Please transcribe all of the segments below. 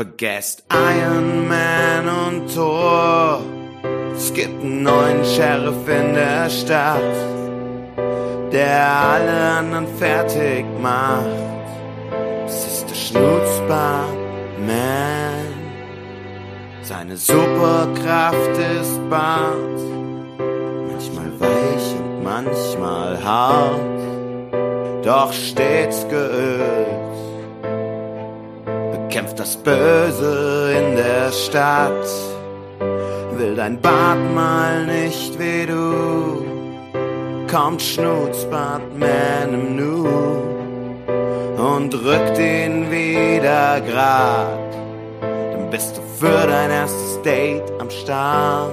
Vergesst Iron Man und Thor. Es gibt einen neuen Sheriff in der Stadt, der alle anderen fertig macht. Es ist der Schnutzbart Man. Seine Superkraft ist Bart. Manchmal weich und manchmal hart, doch stets geölt kämpft das Böse in der Stadt. Will dein Bart mal nicht wie du, kommt Schnutzbartman im Nu und drückt ihn wieder grad. Dann bist du für dein erstes Date am Start.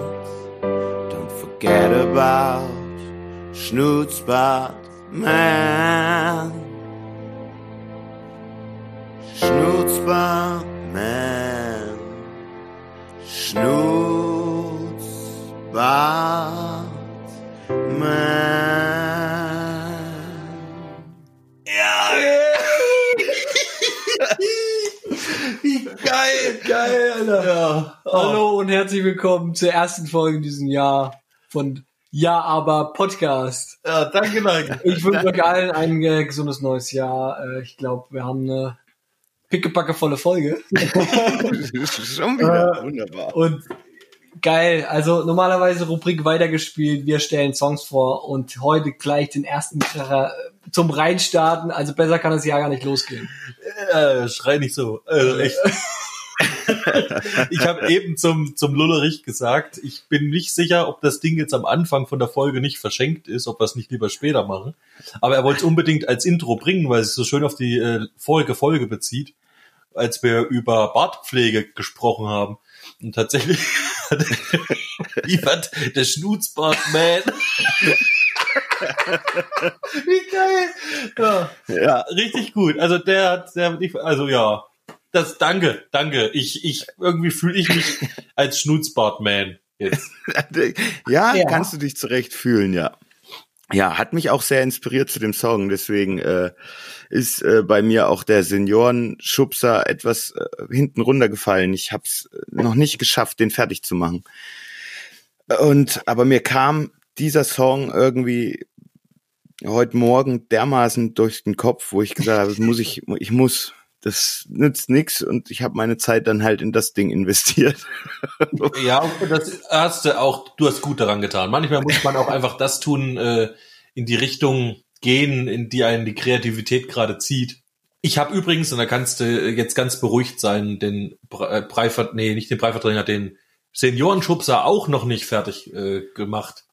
Don't forget about Schnutzbartman. Schnutzbartman. Schnutzbartman. Ja! Wie geil, geil, Alter. Ja. Hallo und herzlich willkommen zur ersten Folge in diesem Jahr von Ja, aber Podcast. Ja, danke, danke. Ich wünsche euch allen ein äh, gesundes neues Jahr. Äh, ich glaube, wir haben eine pickepackevolle Folge. Schon wieder wunderbar. Und geil, also normalerweise Rubrik weitergespielt, wir stellen Songs vor und heute gleich den ersten Kracher zum Reinstarten. Also besser kann das Jahr gar nicht losgehen. Äh, schrei nicht so. Also echt. ich habe eben zum, zum Lullerich gesagt, ich bin nicht sicher, ob das Ding jetzt am Anfang von der Folge nicht verschenkt ist, ob wir es nicht lieber später machen. Aber er wollte es unbedingt als Intro bringen, weil es sich so schön auf die äh, vorige Folge bezieht, als wir über Bartpflege gesprochen haben. Und tatsächlich hat liefert der Schnutzbartman. Wie geil. Ja, Ja, richtig gut. Also der hat, der also ja, das, danke, danke. Ich, ich, irgendwie fühle ich mich als Schnutzbartman jetzt. ja, Ja. kannst du dich zurecht fühlen, ja. Ja, hat mich auch sehr inspiriert zu dem Song. Deswegen äh, ist äh, bei mir auch der Seniorenschubser etwas äh, hinten runtergefallen. Ich habe es noch nicht geschafft, den fertig zu machen. Und aber mir kam dieser Song irgendwie heute Morgen dermaßen durch den Kopf, wo ich gesagt habe, das muss ich, ich muss. Das nützt nix und ich habe meine Zeit dann halt in das Ding investiert. Ja, das hast du auch, du hast gut daran getan. Manchmal muss man auch einfach das tun, äh, in die Richtung gehen, in die einen die Kreativität gerade zieht. Ich habe übrigens, und da kannst du jetzt ganz beruhigt sein, den äh, Breivert, nee, nicht den Breiverdränger, den Seniorenschubser auch noch nicht fertig äh, gemacht.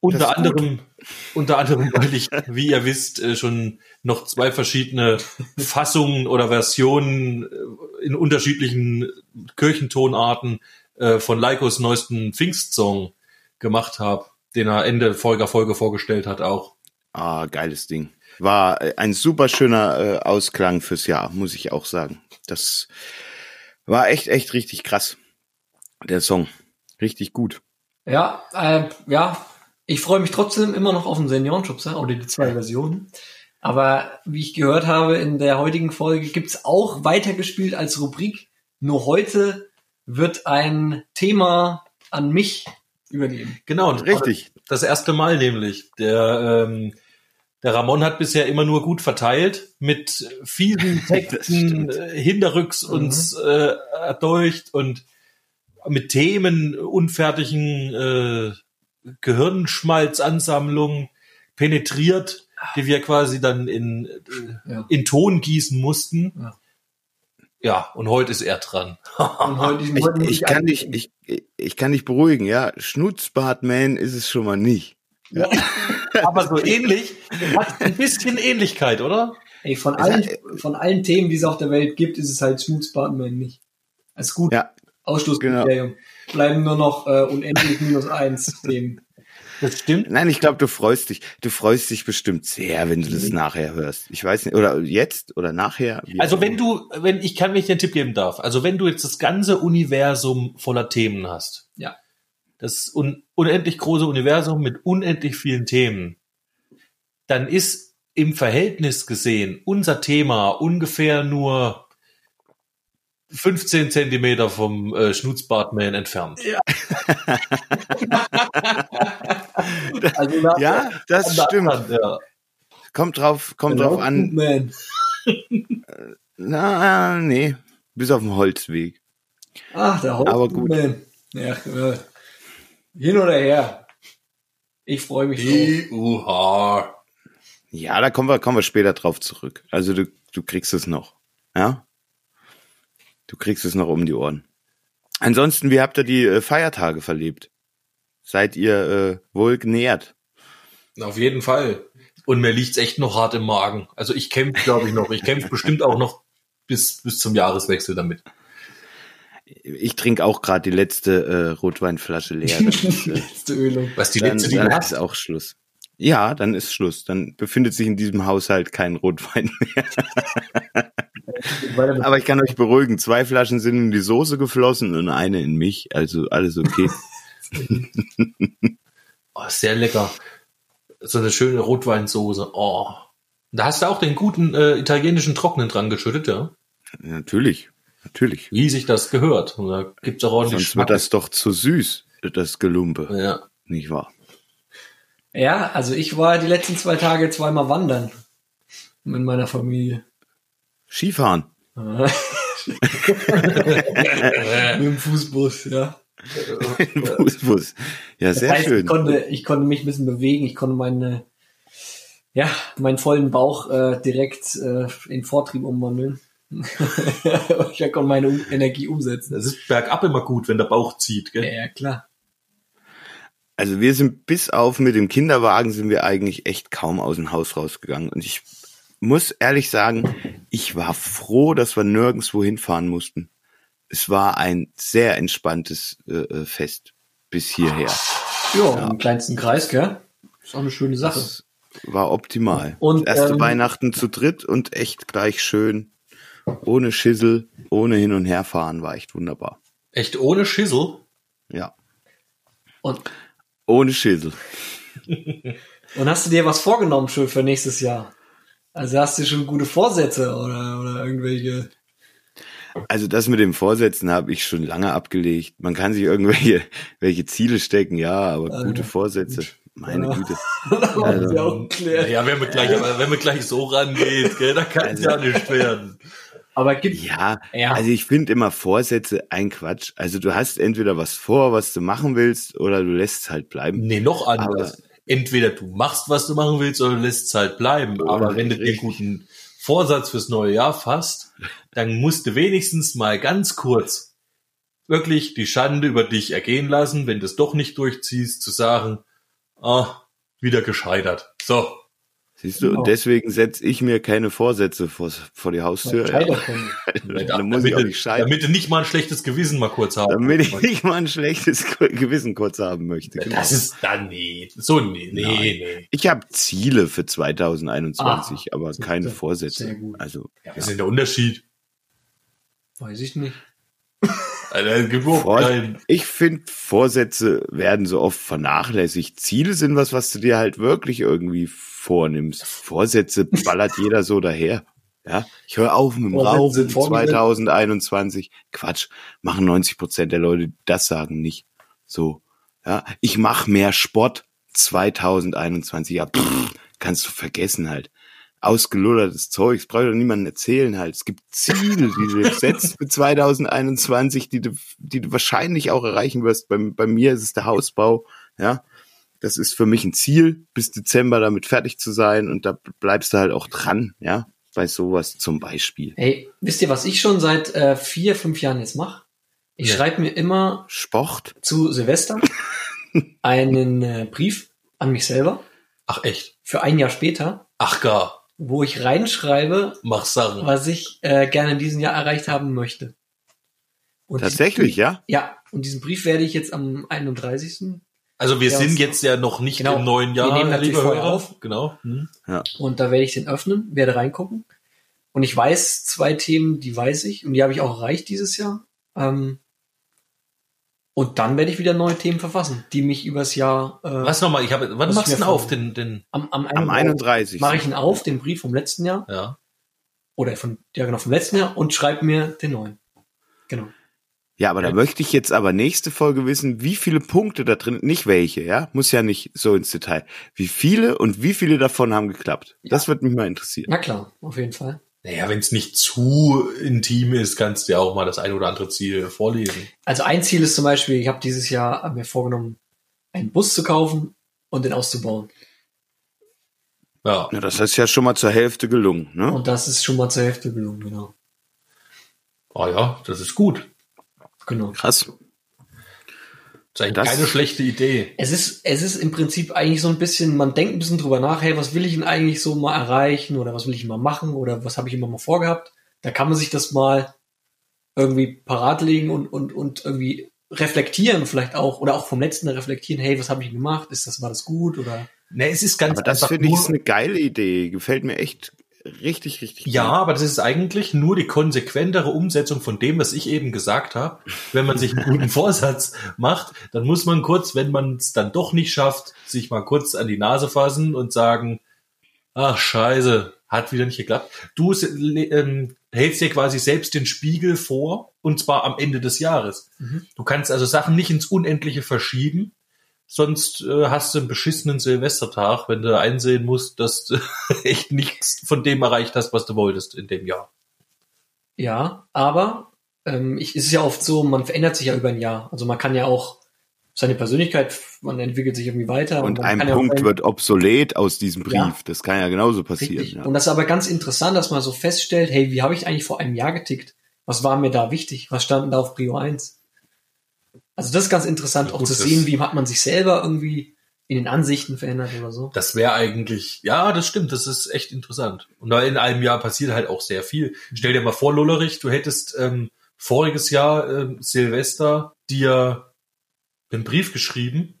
Unter anderem, unter anderem, weil ich, wie ihr wisst, äh, schon noch zwei verschiedene Fassungen oder Versionen äh, in unterschiedlichen Kirchentonarten äh, von Leikos neuesten Pfingstsong gemacht habe, den er Ende Folger Folge vorgestellt hat auch. Ah, geiles Ding. War äh, ein super schöner äh, Ausklang fürs Jahr, muss ich auch sagen. Das war echt, echt richtig krass. Der Song. Richtig gut. Ja, äh, ja, ich freue mich trotzdem immer noch auf den Seniorenschubser oder die zwei Versionen. Aber wie ich gehört habe, in der heutigen Folge gibt's auch weitergespielt als Rubrik. Nur heute wird ein Thema an mich übergeben. Genau, und Richtig. Das erste Mal nämlich. Der, ähm, der Ramon hat bisher immer nur gut verteilt mit vielen Texten äh, hinterrücks uns äh, erdolcht und mit Themen unfertigen äh, Gehirnschmalzansammlungen penetriert, die wir quasi dann in, äh, Ja. in Ton gießen mussten. Ja. Ja, und heute ist er dran. Und heute, Ich, heute muss ich, kann dich, ich, ich kann dich beruhigen, ja. Schnutzbartman ist es schon mal nicht. Aber so ähnlich, hat ein bisschen Ähnlichkeit, oder? Ey, von allen, von allen Themen, die es auf der Welt gibt, ist es halt Schmutzbartman nicht. Ist gut. Ja, Ausschlusskriterium. Bleiben nur noch äh, unendlich minus eins Themen. Das stimmt. Nein, ich glaube, du freust dich. Du freust dich bestimmt sehr, wenn du das nachher hörst. Ich weiß nicht, oder jetzt oder nachher. Also wenn du, wenn ich kann, wenn ich dir einen Tipp geben darf, also wenn du jetzt das ganze Universum voller Themen hast, Ja. das un unendlich große Universum mit unendlich vielen Themen, dann ist im Verhältnis gesehen unser Thema ungefähr nur 15 Zentimeter vom äh, Schnutzbartman entfernt. Also nach- Ja, das stimmt. Hand, ja. Kommt drauf, kommt drauf an. Man. Na, nee. Bis auf den Holzweg. Ach, der Aber gut. Man. Ja, äh, hin oder her. Ich freue mich drauf. Ja, da kommen wir, kommen wir später drauf zurück. Also du, du kriegst es noch. Ja? Du kriegst es noch um die Ohren. Ansonsten, wie habt ihr die äh, Feiertage verlebt? Seid ihr äh, wohl genährt? Auf jeden Fall. Und mir liegt's echt noch hart im Magen. Also ich kämpfe, glaube ich, noch. Ich kämpfe bestimmt auch noch bis, bis zum Jahreswechsel damit. Ich trinke auch gerade die letzte äh, Rotweinflasche leer. Ist, äh, Letzte Ölung. Was die dann letzte, die dann ist auch Schluss. Ja, dann ist Schluss. Dann befindet sich in diesem Haushalt kein Rotwein mehr. Aber ich kann euch beruhigen, zwei Flaschen sind in die Soße geflossen und eine in mich. Also alles okay. Oh, sehr lecker. So eine schöne Rotweinsoße. Oh. Da hast du auch den guten äh, italienischen Trocknen dran geschüttet, ja? natürlich, natürlich. Wie sich das gehört. Und da gibt's auch ordentlich Sonst wird Schmack. das doch zu süß, das Gelumpe. Ja. Nicht wahr? Ja, also ich war die letzten zwei Tage zweimal wandern. Mit meiner Familie. Skifahren. mit dem Fußbus, ja. Fußbus. Ja, Das sehr heißt, schön. Ich konnte, ich konnte mich ein bisschen bewegen, ich konnte meine, ja, meinen vollen Bauch äh, direkt äh, in Vortrieb umwandeln. ich konnte meine Energie umsetzen. Das ist bergab immer gut, wenn der Bauch zieht, gell? Ja, klar. Also wir sind bis auf mit dem Kinderwagen sind wir eigentlich echt kaum aus dem Haus rausgegangen. Und ich muss ehrlich sagen, ich war froh, dass wir nirgendwo hinfahren mussten. Es war ein sehr entspanntes äh, äh, Fest bis hierher. Ja, im kleinsten Kreis, gell? Ist auch eine schöne Sache. Das war optimal. Und, das erste ähm, Weihnachten zu dritt und echt gleich schön. Ohne Schissel, ohne hin und her fahren, war echt wunderbar. Echt ohne Schissel. Ja. Und, Ohne Schissel. und hast du dir was vorgenommen schon für nächstes Jahr? Also hast du schon gute Vorsätze oder, oder irgendwelche? Also das mit dem Vorsätzen habe ich schon lange abgelegt. Man kann sich irgendwelche welche Ziele stecken, ja, aber Ah, gute. Vorsätze, meine Ja. Güte. Also- ja wenn man gleich, wenn man gleich so rangeht, gell, da kann es Also- ja nicht werden. Aber gibt Ja, Ja. also ich finde immer Vorsätze ein Quatsch. Also du hast entweder was vor, was du machen willst, oder du lässt es halt bleiben. Nee, noch anders. Entweder du machst, was du machen willst, oder du lässt es halt bleiben. Aber wenn du den guten Vorsatz fürs neue Jahr fasst, dann musst du wenigstens mal ganz kurz wirklich die Schande über dich ergehen lassen, wenn du es doch nicht durchziehst, zu sagen, ah, wieder gescheitert. So. Siehst du, Genau. und deswegen setze ich mir keine Vorsätze vor, vor die Haustür. Scheitern können. Dann muss ich auch damit, nicht scheitern. damit du nicht mal ein schlechtes Gewissen mal kurz haben. Damit ich nicht mal ein schlechtes Gewissen kurz haben möchte. Genau. Das ist dann nee. So, nee, nee, Nein. nee. Ich habe Ziele für 2021, aber siehste. keine Vorsätze. Sehr gut. Also Ja, was ist denn der Unterschied? Weiß ich nicht. Ich finde, Vorsätze werden so oft vernachlässigt. Ziele sind was, was du dir halt wirklich irgendwie vornimmst. Vorsätze ballert jeder so daher. Ja, ich höre auf mit dem Rauchen sind vorgesetzt. 2021. Quatsch, machen 90 Prozent der Leute, das sagen, nicht. So, ja, ich mache mehr Sport 2021. Ja, pff, kannst du vergessen halt. Ausgelullertes Zeugs, braucht doch niemandem erzählen halt. Es gibt Ziele, die du setzt für 2021, die du, die du wahrscheinlich auch erreichen wirst. Bei, bei mir ist es der Hausbau, ja. Das ist für mich ein Ziel, bis Dezember damit fertig zu sein und da bleibst du halt auch dran, ja. Bei sowas zum Beispiel. Hey, wisst ihr, was ich schon seit äh, vier, fünf Jahren jetzt mache? Ich Ja. schreibe mir immer Sport? zu Silvester einen äh, Brief an mich selber Ach echt? für ein Jahr später, Ach gar. Wo ich reinschreibe, Mach Sachen. was ich äh, gerne in diesem Jahr erreicht haben möchte. Und Tatsächlich, ja? Diesen, ja, und diesen Brief werde ich jetzt am 31. Also wir Ja, sind jetzt ja noch nicht Genau. im neuen Wir Jahr, nehmen natürlich vorher Hörer. auf. Genau. Hm. Und da werde ich den öffnen, werde reingucken. Und ich weiß zwei Themen, die weiß ich und die habe ich auch erreicht dieses Jahr. Ähm, und dann werde ich wieder neue Themen verfassen, die mich übers Jahr. Äh, Was nochmal? Ich habe. Wann Was machst du denn auf den den? Am, am, Am 31. mache ich ihn auf, den Brief vom letzten Jahr Ja. oder von ja genau vom letzten Jahr und schreibe mir den neuen. Genau. Ja, aber da möchte ich jetzt aber nächste Folge wissen, wie viele Punkte da drin, nicht welche, ja, muss ja nicht so ins Detail. Wie viele und wie viele davon haben geklappt? Ja. Das wird mich mal interessieren. Na klar, auf jeden Fall. Naja, wenn es nicht zu intim ist, kannst du ja auch mal das ein oder andere Ziel vorlesen. Also ein Ziel ist zum Beispiel, ich habe dieses Jahr mir vorgenommen, einen Bus zu kaufen und den auszubauen. Ja. Ja, das ist ja schon mal zur Hälfte gelungen, ne? Und das ist schon mal zur Hälfte gelungen, genau. Ah ja, das ist gut. Genau. Krass. Das ist eigentlich Das- keine schlechte Idee. Es ist, es ist im Prinzip eigentlich so ein bisschen, man denkt ein bisschen drüber nach, hey, was will ich denn eigentlich so mal erreichen oder was will ich mal machen oder was habe ich immer mal vorgehabt? Da kann man sich das mal irgendwie parat legen und, und, und irgendwie reflektieren vielleicht auch oder auch vom letzten reflektieren, hey, was habe ich gemacht? Ist das, war das gut oder? Ne, es ist ganz Aber das finde ich ist eine geile Idee. Gefällt mir echt richtig, richtig Ja, gut. aber das ist eigentlich nur die konsequentere Umsetzung von dem, was ich eben gesagt habe. Wenn man sich einen guten Vorsatz macht, dann muss man kurz, wenn man es dann doch nicht schafft, sich mal kurz an die Nase fassen und sagen, ach scheiße, hat wieder nicht geklappt. Du ähm, hältst dir quasi selbst den Spiegel vor, und zwar am Ende des Jahres. Mhm. Du kannst also Sachen nicht ins Unendliche verschieben, sonst äh, hast du einen beschissenen Silvestertag, wenn du einsehen musst, dass du echt nichts von dem erreicht hast, was du wolltest in dem Jahr. Ja, aber ähm, ich, es ist ja oft so, man verändert sich ja über ein Jahr. Also man kann ja auch seine Persönlichkeit, man entwickelt sich irgendwie weiter. Und man ein ja Punkt sein- wird obsolet aus diesem Brief. Ja. Das kann ja genauso passieren. Richtig. Ja. Und das ist aber ganz interessant, dass man so feststellt, hey, wie habe ich eigentlich vor einem Jahr getickt? Was war mir da wichtig? Was stand denn da auf Prio 1? Also das ist ganz interessant, Ja, auch gut, zu sehen, wie hat man sich selber irgendwie in den Ansichten verändert oder so. Das wäre eigentlich, ja, das stimmt, das ist echt interessant. Und da in einem Jahr passiert halt auch sehr viel. Stell dir mal vor, Lullerich, du hättest ähm, voriges Jahr ähm, Silvester dir einen Brief geschrieben,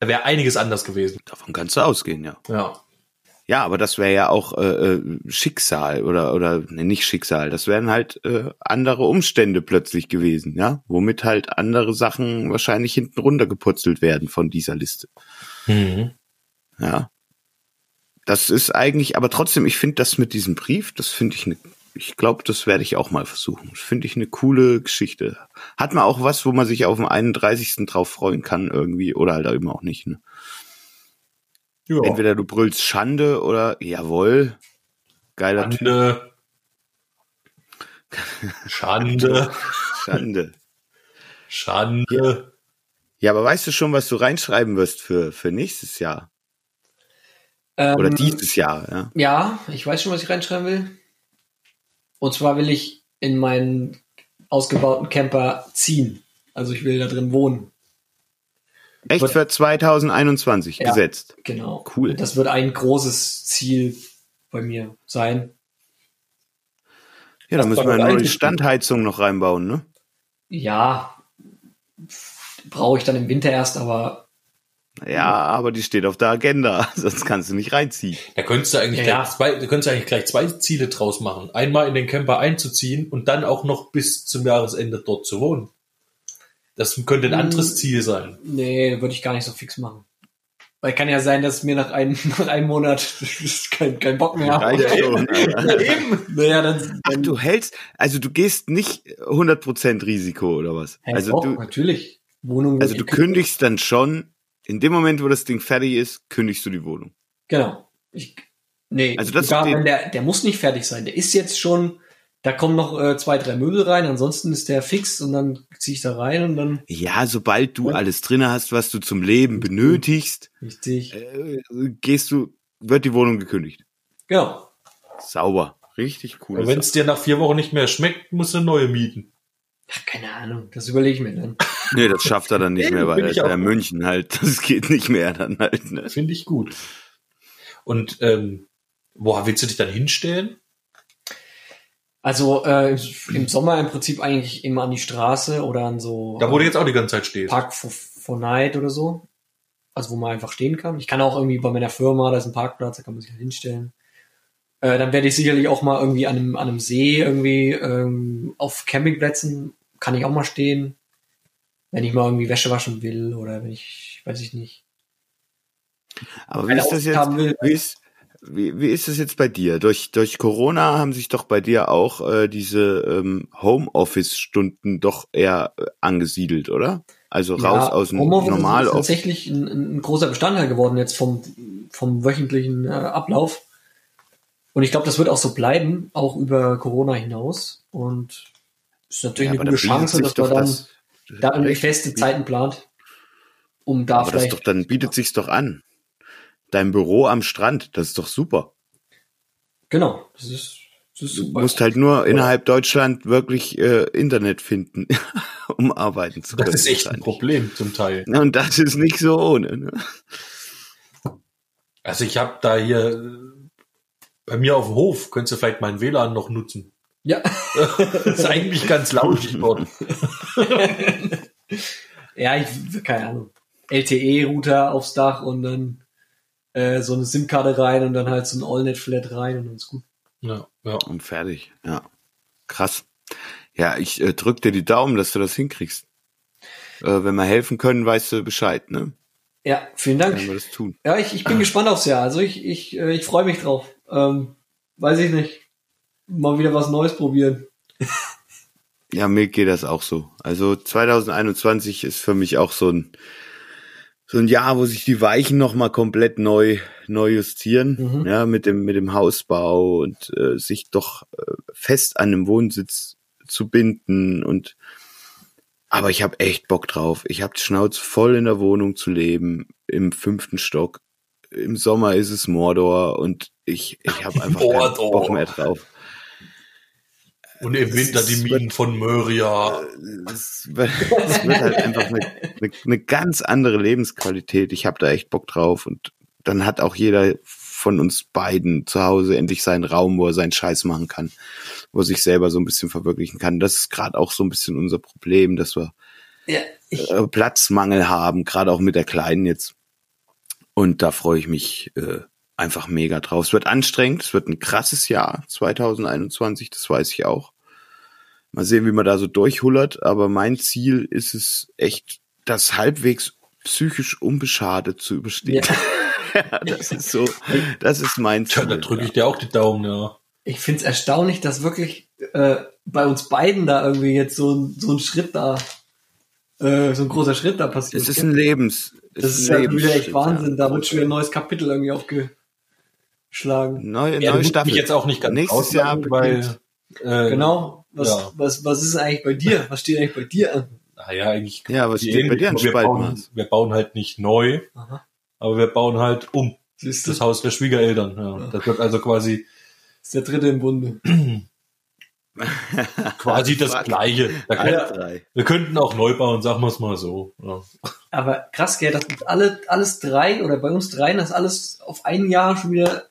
da wäre einiges anders gewesen. Davon kannst du ausgehen, ja. Ja. Ja, aber das wäre ja auch äh, äh, Schicksal oder oder ne, nicht Schicksal. Das wären halt äh, andere Umstände plötzlich gewesen, ja, womit halt andere Sachen wahrscheinlich hinten runtergeputzelt werden von dieser Liste. Mhm. Ja. Das ist eigentlich, aber trotzdem, ich finde das mit diesem Brief, das finde ich eine, ich glaube, das werde ich auch mal versuchen. Das finde ich eine coole Geschichte. Hat man auch was, wo man sich auf den 31. drauf freuen kann irgendwie oder halt eben auch nicht. Ne? Ja. Entweder du brüllst Schande oder jawohl, geiler Typ. Schande. Schande. Schande. Schande. Ja, aber weißt du schon, was du reinschreiben wirst für, für nächstes Jahr? Ähm, Oder dieses Jahr, ja? Ja, ich weiß schon, was ich reinschreiben will. Und zwar will ich in meinen ausgebauten Camper ziehen. Also ich will da drin wohnen. Echt für 2021 Ja. gesetzt. Genau. Cool. Das wird ein großes Ziel bei mir sein. Ja, da müssen wir die eingeschrieben. Standheizung noch reinbauen, ne? Ja, brauche ich dann im Winter erst, aber Ja, aber die steht auf der Agenda, sonst kannst du nicht reinziehen. Da könntest du eigentlich Ja. gleich zwei, da könntest du eigentlich gleich zwei Ziele draus machen. Einmal in den Camper einzuziehen und dann auch noch bis zum Jahresende dort zu wohnen. Das könnte ein Hm. anderes Ziel sein. nee, würde ich gar nicht so fix machen. Weil kann ja sein, dass mir nach einem, nach einem Monat kein, kein Bock mehr habe. Eben. Naja, dann, Ach, dann du hältst, also du gehst nicht 100% Risiko oder was? Hä, Also doch, du, natürlich. Wohnung also du kündigst dann schon, in dem Moment, wo das Ding fertig ist, kündigst du die Wohnung. Genau. Ich, nee, Also das- sogar den- wenn der, der muss nicht fertig sein. Der ist jetzt schon, da kommen noch äh, zwei, drei Möbel rein, ansonsten ist der fix und dann ziehe ich da rein und dann Ja, sobald du Ja. alles drin hast, was du zum Leben benötigst, richtig. äh, gehst du, wird die Wohnung gekündigt. Genau. Sauber. Richtig cool. Und wenn es dir nach vier Wochen nicht mehr schmeckt, musst du eine neue mieten. Ach, keine Ahnung, das überlege ich mir dann. Nee, das schafft er dann nicht mehr, weil er in. München halt. Das geht nicht mehr dann halt. Ne? Finde ich gut. Und ähm, wo willst du dich dann hinstellen? Also äh, im Sommer im Prinzip eigentlich immer an die Straße oder an so Da wo du jetzt auch die ganze Zeit stehst. Park for, for Night oder so. Also wo man einfach stehen kann. Ich kann auch irgendwie bei meiner Firma, da ist ein Parkplatz, da kann man sich halt hinstellen. Äh, dann werde ich sicherlich auch mal irgendwie an einem, an einem See irgendwie ähm, auf Campingplätzen kann ich auch mal stehen. Wenn ich mal irgendwie Wäsche waschen will oder wenn ich, weiß ich nicht. Aber wie ist das jetzt? haben will. Wie ist, wie, wie ist es jetzt bei dir? Durch, durch Corona haben sich doch bei dir auch äh, diese ähm, Homeoffice-Stunden doch eher äh, angesiedelt, oder? Also raus aus dem Homeoffice normal ist tatsächlich ein, ein großer Bestandteil geworden jetzt vom, vom wöchentlichen äh, Ablauf. Und ich glaube, das wird auch so bleiben, auch über Corona hinaus. Und es ist natürlich Ja, eine gute da Chance, sich dass man dann das- da irgendwie Echt? feste Zeiten plant, um da Aber das vielleicht. doch, dann bietet sich's doch an. Dein Büro am Strand, das ist doch super. genau, das ist, das ist Du super. musst halt nur innerhalb Deutschland wirklich äh, Internet finden, um arbeiten zu können. Das ist echt ein. Problem zum Teil. Und das ist nicht so ohne. Ne? Also ich habe da hier bei mir auf dem Hof, könntest du vielleicht meinen WLAN noch nutzen. ja. Das ist eigentlich ganz lauschig dort. ja, ich, keine Ahnung. LTE-Router aufs Dach und dann äh, so eine SIM-Karte rein und dann halt so ein AllNet-Flat rein und dann ist gut. Ja, ja. Und fertig. Ja. Krass. Ja, ich äh, drück dir die Daumen, dass du das hinkriegst. Äh, wenn wir helfen können, weißt du Bescheid, ne? Ja, vielen Dank. Wenn wir das tun. Ja, ich, ich bin gespannt aufs Jahr. Also ich, ich, äh, ich freue mich drauf. Ähm, weiß ich nicht. Mal wieder was Neues probieren. Ja, mir geht das auch so. Also 2021 ist für mich auch so ein so ein Jahr, wo sich die Weichen noch mal komplett neu neu justieren, Mhm. ja, mit dem mit dem Hausbau und äh, sich doch äh, fest an einem Wohnsitz zu binden und aber ich habe echt Bock drauf. Ich habe die Schnauze voll in der Wohnung zu leben im fünften Stock. Im Sommer ist es Mordor und ich ich habe einfach keinen. Bock mehr drauf. Und im Winter die Minen von Möria. es wird, es wird halt einfach eine, eine, eine ganz andere Lebensqualität. Ich habe da echt Bock drauf und dann hat auch jeder von uns beiden zu Hause endlich seinen Raum, wo er seinen Scheiß machen kann, wo er sich selber so ein bisschen verwirklichen kann. Das ist gerade auch so ein bisschen unser Problem, dass wir Ja, ich, äh, Platzmangel haben, gerade auch mit der Kleinen jetzt. Und da freue ich mich äh, einfach mega drauf. Es wird anstrengend, es wird ein krasses Jahr 2021, das weiß ich auch. Mal sehen, wie man da so durchhullert, aber mein Ziel ist es echt, das halbwegs psychisch unbeschadet zu überstehen. ja. Ja, das ist so, das ist mein Tja, Ziel. da drücke ich dir auch die Daumen, ja. ich finde es erstaunlich, dass wirklich äh, bei uns beiden da irgendwie jetzt so ein, so ein Schritt da, äh, so ein großer Schritt da passiert. Es ist ein Lebens, es das ist ein ja wieder echt Wahnsinn. ja. Da wird schon wieder ein neues Kapitel irgendwie aufgeschlagen. Neue, Ja, neue Staffel. mich jetzt auch nicht ganz Nächstes Jahr weil, beginnt. äh, Genau. Was, ja. was, was ist denn eigentlich bei dir? Was steht eigentlich bei dir an? Naja, eigentlich. Ja, was steht bei dir an wir bauen, wir bauen halt nicht neu, Aha. aber wir bauen halt um Siehst du, das Haus der Schwiegereltern. Ja. Das wird also quasi ist der dritte im Bunde. quasi das. Gleiche. Da können, drei. wir könnten auch neu bauen, sagen wir es mal so. Ja. Aber krass, gell, dass alle, alles drei oder bei uns dreien, dass alles auf ein Jahr schon wieder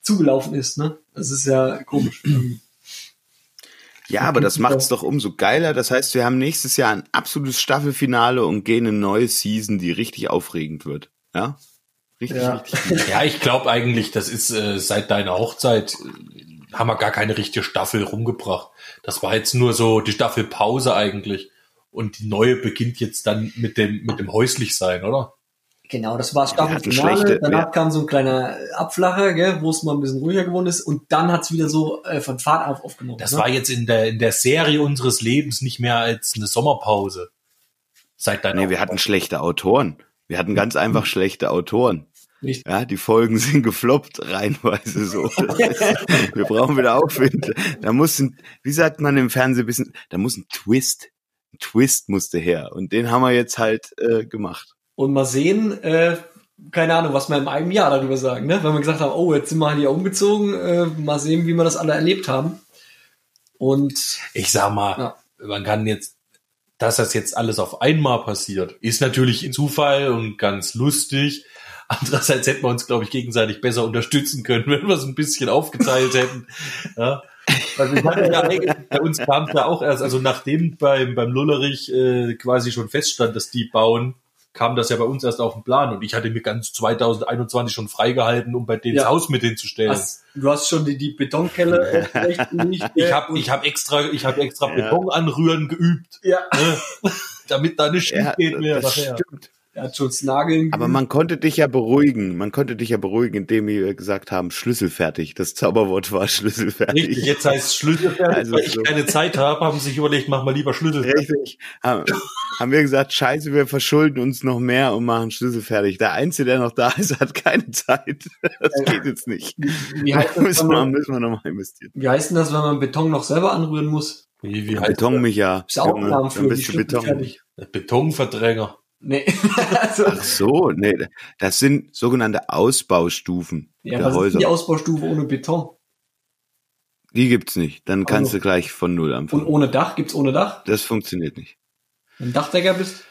zugelaufen ist, ne? Das ist ja komisch. Ja, aber das macht's doch umso geiler. Das heißt, wir haben nächstes Jahr ein absolutes Staffelfinale und gehen in eine neue Season, die richtig aufregend wird. Ja? Richtig, Ja. richtig. Ja, ich glaube eigentlich, das ist äh, seit deiner Hochzeit äh, haben wir gar keine richtige Staffel rumgebracht. Das war jetzt nur so die Staffelpause eigentlich. Und die neue beginnt jetzt dann mit dem mit dem häuslich sein, oder? Genau, das war Staffelfinale. schlechte- Danach wir- kam so ein kleiner Abflacher, gell, wo es mal ein bisschen ruhiger geworden ist. Und dann hat's wieder so äh, von Fahrt auf aufgenommen. Das ne? war jetzt in der in der Serie unseres Lebens nicht mehr als eine Sommerpause. Seit deiner Nee, wir hatten schlechte Autoren. Wir hatten ganz einfach schlechte Autoren. Nicht. Ja, die Folgen sind gefloppt, reihenweise so. Ist, wir brauchen wieder Aufwind. Da muss ein, wie sagt man im Fernsehen, ein bisschen, da muss ein Twist. Ein Twist musste her. Und den haben wir jetzt halt äh, gemacht. Und mal sehen, äh, keine Ahnung, was wir in einem Jahr darüber sagen, ne? Wenn wir gesagt haben, oh, jetzt sind wir halt hier umgezogen, äh, mal sehen, wie wir das alle erlebt haben. Und Ich sag mal, Ja. man kann jetzt, dass das jetzt alles auf einmal passiert, ist natürlich ein Zufall und ganz lustig. Andererseits hätten wir uns, glaube ich, gegenseitig besser unterstützen können, wenn wir es ein bisschen aufgeteilt hätten. Ja. Also ja bei uns kam es ja auch erst, also nachdem beim, beim Lullerich äh, quasi schon feststand, dass die bauen, kam das ja bei uns erst auf den Plan und ich hatte mir ganz 2021 schon freigehalten, um bei denen Ja. das Haus mit hinzustellen. hast, du hast schon die, die Betonkelle aufgelegt. Ich habe ich hab extra, ich hab extra Ja. Beton anrühren geübt, ja, ne? damit da nicht schief Ja, geht mehr das nachher. stimmt. Er hat schon das Nageln. Aber man konnte dich ja beruhigen. Man konnte dich ja beruhigen, indem wir gesagt haben, schlüsselfertig. Das Zauberwort war schlüsselfertig. Richtig, jetzt heißt es schlüsselfertig, Also weil ich so. keine Zeit habe, haben sie sich überlegt, mach mal lieber schlüsselfertig. Richtig. Haben, haben wir gesagt, scheiße, wir verschulden uns noch mehr und machen schlüsselfertig. Der Einzige, der noch da ist, hat keine Zeit. Das geht jetzt nicht. wie, heißt Da das, müssen wenn wir, man, müssen wir nochmal investieren. wie heißt denn das, wenn man Beton noch selber anrühren muss? Wie, wie heißt Beton mich ja. Ist auch ein Dann die bist du Beton. Betonverdränger? Nee. also, Ach so, nee, das sind sogenannte Ausbaustufen ja, der was ist Häuser. denn die Ausbaustufe ohne Beton? Die gibt's nicht. Dann kannst Also. du gleich von Null Und anfangen. ohne Dach? Gibt's ohne Dach? Das funktioniert nicht. Wenn du Dachdecker bist?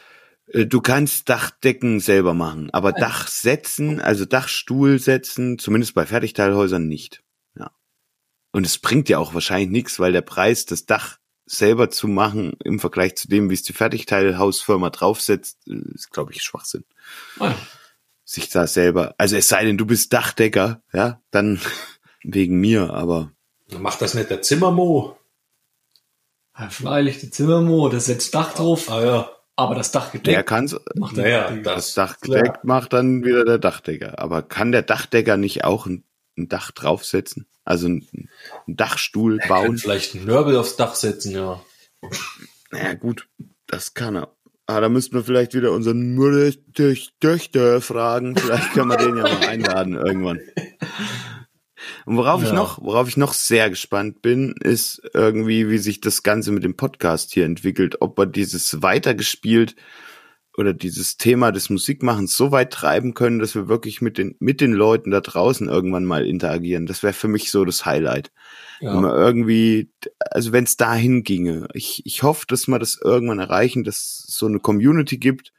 Äh, Du kannst Dachdecken selber machen, aber Dach setzen, also Dachstuhl setzen, zumindest bei Fertigteilhäusern nicht. Ja. Und es bringt ja auch wahrscheinlich nichts, weil der Preis, das Dach selber zu machen im Vergleich zu dem, wie es die Fertigteilhausfirma draufsetzt, äh, ist, glaube ich, Schwachsinn. Ah, ja. Sich da selber, also es sei denn, du bist Dachdecker, ja, dann wegen mir, aber Macht das nicht der Zimmermo? Ja, Freilich, die Zimmermo, das setzt Dach drauf, Ah ja. aber das Dach der gedeckt kann's, macht der Naja, das das, Dach gedeckt macht dann wieder der Dachdecker. Aber kann der Dachdecker nicht auch ein, ein Dach draufsetzen? Also ein, ein Dachstuhl bauen? vielleicht einen Nörbel aufs Dach setzen, ja. Naja, gut, das kann er. Ah, da müssten wir vielleicht wieder unseren Töchter fragen. Vielleicht können wir den ja mal einladen irgendwann. Und worauf ich Ja. noch, worauf ich noch sehr gespannt bin, ist irgendwie, wie sich das Ganze mit dem Podcast hier entwickelt. Ob wir dieses weitergespielt oder dieses Thema des Musikmachens so weit treiben können, dass wir wirklich mit den, mit den Leuten da draußen irgendwann mal interagieren. Das wäre für mich so das Highlight. Wenn ja. man irgendwie, also wenn es dahin ginge. Ich, ich hoffe, dass wir das irgendwann erreichen, dass es so eine Community gibt,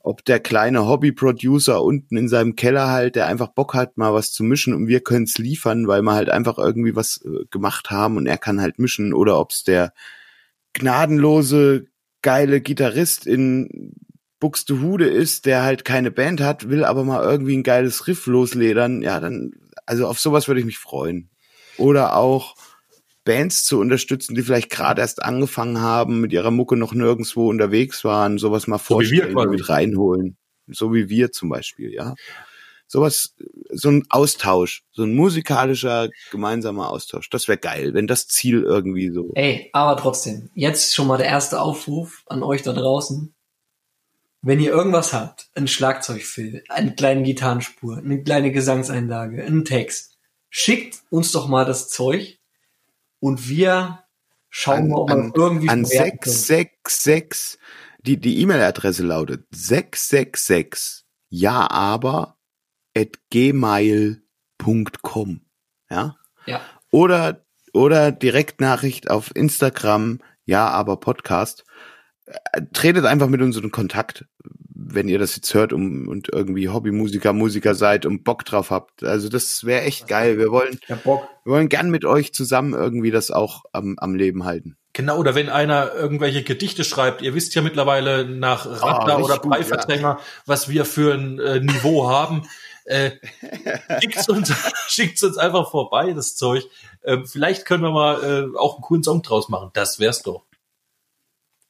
ob der kleine Hobby-Producer unten in seinem Keller halt, der einfach Bock hat, mal was zu mischen und wir können es liefern, weil wir halt einfach irgendwie was äh, gemacht haben und er kann halt mischen oder ob es der gnadenlose, geile Gitarrist in Buxtehude ist, der halt keine Band hat, will aber mal irgendwie ein geiles Riff losledern, ja, dann, also auf sowas würde ich mich freuen. Oder auch Bands zu unterstützen, die vielleicht gerade erst angefangen haben, mit ihrer Mucke noch nirgendwo unterwegs waren, sowas mal So wie wir vorstellen, quasi. mit reinholen. So wie wir zum Beispiel, ja. Sowas, so ein Austausch, so ein musikalischer gemeinsamer Austausch. Das wäre geil, wenn das Ziel irgendwie so. Ey, aber trotzdem, jetzt schon mal der erste Aufruf an euch da draußen. Wenn ihr irgendwas habt, ein Schlagzeugfill, eine kleine Gitarrenspur, eine kleine Gesangseinlage, einen Text, schickt uns doch mal das Zeug und wir schauen An- mal, ob wir an- das irgendwie An verwerten können. 666, die, die E-Mail-Adresse lautet 666 ja aber at gmail.com. Ja? Ja, Oder, oder Direktnachricht auf Instagram, ja, aber Podcast. Äh, Tretet einfach mit uns in Kontakt, wenn ihr das jetzt hört um, und irgendwie Hobbymusiker, Musiker seid und Bock drauf habt. Also das wäre echt geil. Wir wollen, hab Bock. wir wollen gern mit euch zusammen irgendwie das auch am, am Leben halten. Genau, oder wenn einer irgendwelche Gedichte schreibt, ihr wisst ja mittlerweile nach Radler richtig oder gut, Breiverdränger, was wir für ein äh, Niveau haben. Äh, schickt's uns, schickt's uns einfach vorbei, das Zeug. Ähm, vielleicht können wir mal äh, auch einen coolen Song draus machen. Das wär's doch.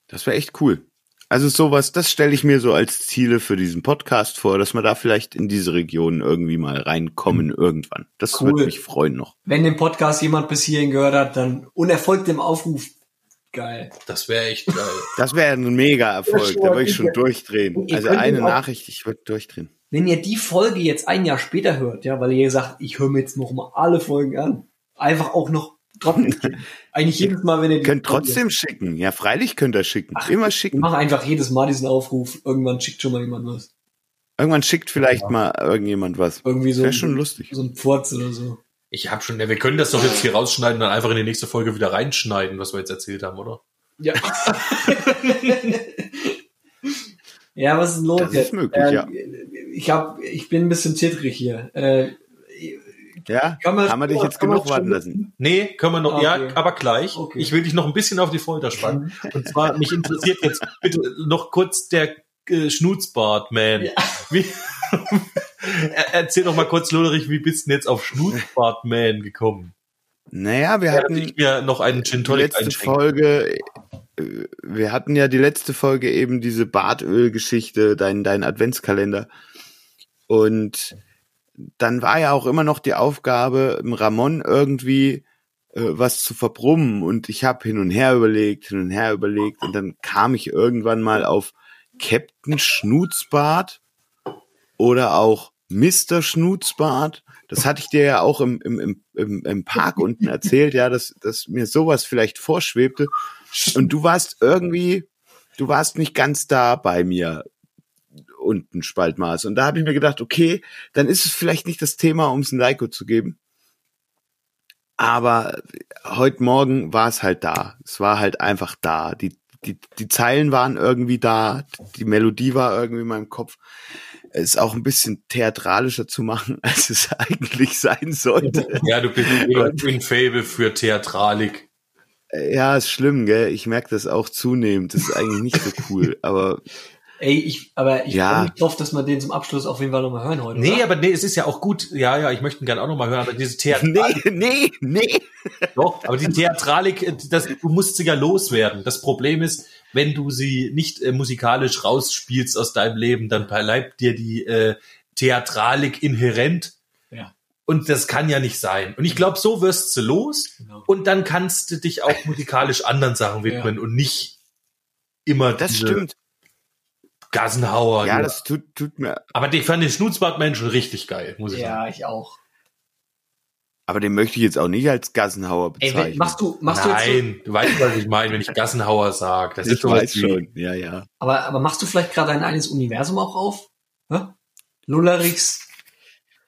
Das wäre echt cool. Also sowas, das stelle ich mir so als Ziele für diesen Podcast vor, dass wir da vielleicht in diese Region irgendwie mal reinkommen irgendwann. Das Cool. würde mich freuen noch. Wenn den Podcast jemand bis hierhin gehört hat, dann unerfolgt dem Aufruf. Geil. Das wäre echt geil. Das wäre ein mega Erfolg. Da würde ich schon durchdrehen. Also eine Nachricht, ich würde durchdrehen. Wenn ihr die Folge jetzt ein Jahr später hört, ja, weil ihr sagt, ich höre mir jetzt noch mal alle Folgen an, einfach auch noch trotzdem. eigentlich jedes Mal, wenn ihr die Könnt trotzdem schicken. Ja, freilich könnt ihr schicken. Immer Wir schicken. machen einfach jedes Mal diesen Aufruf. Irgendwann schickt schon mal jemand was. Irgendwann schickt vielleicht mal irgendjemand was. Irgendwie so, Wäre schon lustig. so ein Pfurz oder so. Ich habe schon, ja, wir können das doch jetzt hier rausschneiden und dann einfach in die nächste Folge wieder reinschneiden, was wir jetzt erzählt haben, oder? Ja. ja, was ist los Das ist möglich, ja. Ich hab, ich bin ein bisschen zittrig hier. Äh, Ja? Kann man- Haben wir dich jetzt genug warten schon- lassen? Nee, können wir noch, Okay. ja, aber gleich. Okay. Ich will dich noch ein bisschen auf die Folter spannen. Und zwar, mich interessiert jetzt bitte noch kurz der äh, Schnutzbart-Man. Ja. Wie, Er- Erzähl doch mal kurz, Lullerich, wie bist du denn jetzt auf Schnutzbart-Man gekommen? Naja, wir Während hatten ich mir noch einen Gin Tonic letzte. Folge, äh, wir hatten ja die letzte Folge eben diese Bartöl-Geschichte, dein, dein Adventskalender. Und dann war ja auch immer noch die Aufgabe, im Ramon irgendwie äh, was zu verbrummen. Und ich habe hin und her überlegt, hin und her überlegt. Und dann kam ich irgendwann mal auf Captain Schnutzbart oder auch Mr. Schnutzbart. Das hatte ich dir ja auch im, im, im, im Park unten erzählt, ja, dass, dass mir sowas vielleicht vorschwebte. Und du warst irgendwie, du warst nicht ganz da bei mir unten Spaltmaß. Und da habe ich mir gedacht, okay, dann ist es vielleicht nicht das Thema, um es ein Leiko zu geben. Aber heute Morgen war es halt da. Es war halt einfach da. Die, die, die Zeilen waren irgendwie da. Die Melodie war irgendwie in meinem Kopf. Es ist auch ein bisschen theatralischer zu machen, als es eigentlich sein sollte. Ja, du bist ein Fable für Theatralik. Ja, ist schlimm, gell? Ich merke das auch zunehmend. Das ist eigentlich nicht so cool, aber Ey, ich, aber ich Ja. drauf, dass wir den zum Abschluss auf jeden Fall nochmal hören heute. Nee, oder? aber nee, es ist ja auch gut. Ja, ja, ich möchte ihn gerne auch nochmal hören, aber diese Theatralik, nee, nee, nee. doch, aber die Theatralik, das, du musst sie ja loswerden. Das Problem ist, wenn du sie nicht äh, musikalisch rausspielst aus deinem Leben, dann bleibt dir die äh, Theatralik inhärent. Ja. Und das kann ja nicht sein. Und ich glaube, so wirst du los. Genau. Und dann kannst du dich auch musikalisch anderen Sachen widmen und nicht immer Das diese stimmt. Gassenhauer. Ja, nur. das tut, tut mir. aber ich fand den Schnutzbartmenschen richtig geil, muss ich sagen. Ja, ich auch. Aber den möchte ich jetzt auch nicht als Gassenhauer Ey, bezeichnen. wenn, machst du, machst du jetzt so, Nein, du weißt, was ich meine, wenn ich Gassenhauer sag. Das ist ich sowas weiß wie- schon. Ja, ja. aber, aber machst du vielleicht gerade ein eigenes Universum auch auf? Hä? Lullerichs,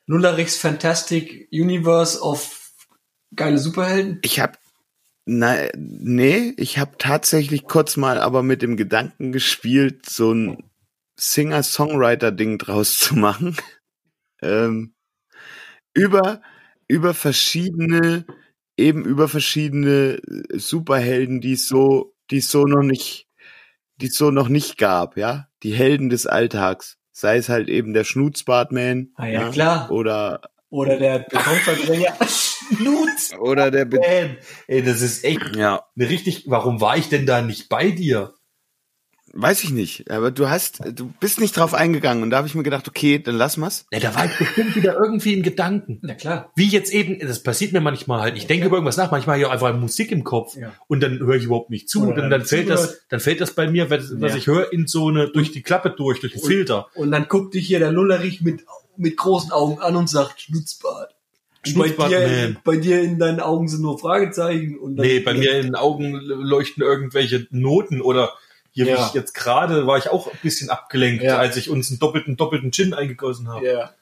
Lullerichs Fantastic Universe of geile Superhelden? Ich habe na, nee, ich habe tatsächlich kurz mal aber mit dem Gedanken gespielt, so ein Singer-Songwriter-Ding draus zu machen. ähm, über, über verschiedene, eben über verschiedene äh, Superhelden, die es so, die es so noch nicht, die es so noch nicht gab, ja. Die Helden des Alltags. Sei es halt eben der Schnutzbartman. Ah ja, klar. Oder, Oder der Betonverbrecher. Nutz. oder der, Be. Ey, das ist echt ja. eine richtig, warum war ich denn da nicht bei dir? Weiß ich nicht, aber du hast, du bist nicht drauf eingegangen und da habe ich mir gedacht, okay, dann lass mal's. Ja, da war ich bestimmt wieder irgendwie in Gedanken. Na klar. Wie jetzt eben, das passiert mir manchmal halt. Ich denke über irgendwas nach, manchmal habe ich auch einfach Musik im Kopf Ja. und dann höre ich überhaupt nicht zu. Oder Und dann, dann fällt das, dann fällt das bei mir, was, was Ja. ich höre, in so eine, durch die Klappe durch, durch den Und- Filter. Und dann guckt dich hier der Lullerich mit, mit großen Augen an und sagt Schnutzbart. Bei dir, bei dir in deinen Augen sind nur Fragezeichen. Und dann, Nee, bei mir in den Augen leuchten irgendwelche Noten oder hier Ja. ich jetzt gerade war ich auch ein bisschen abgelenkt, Ja. als ich uns einen doppelten, doppelten Gin eingegossen habe. Ja.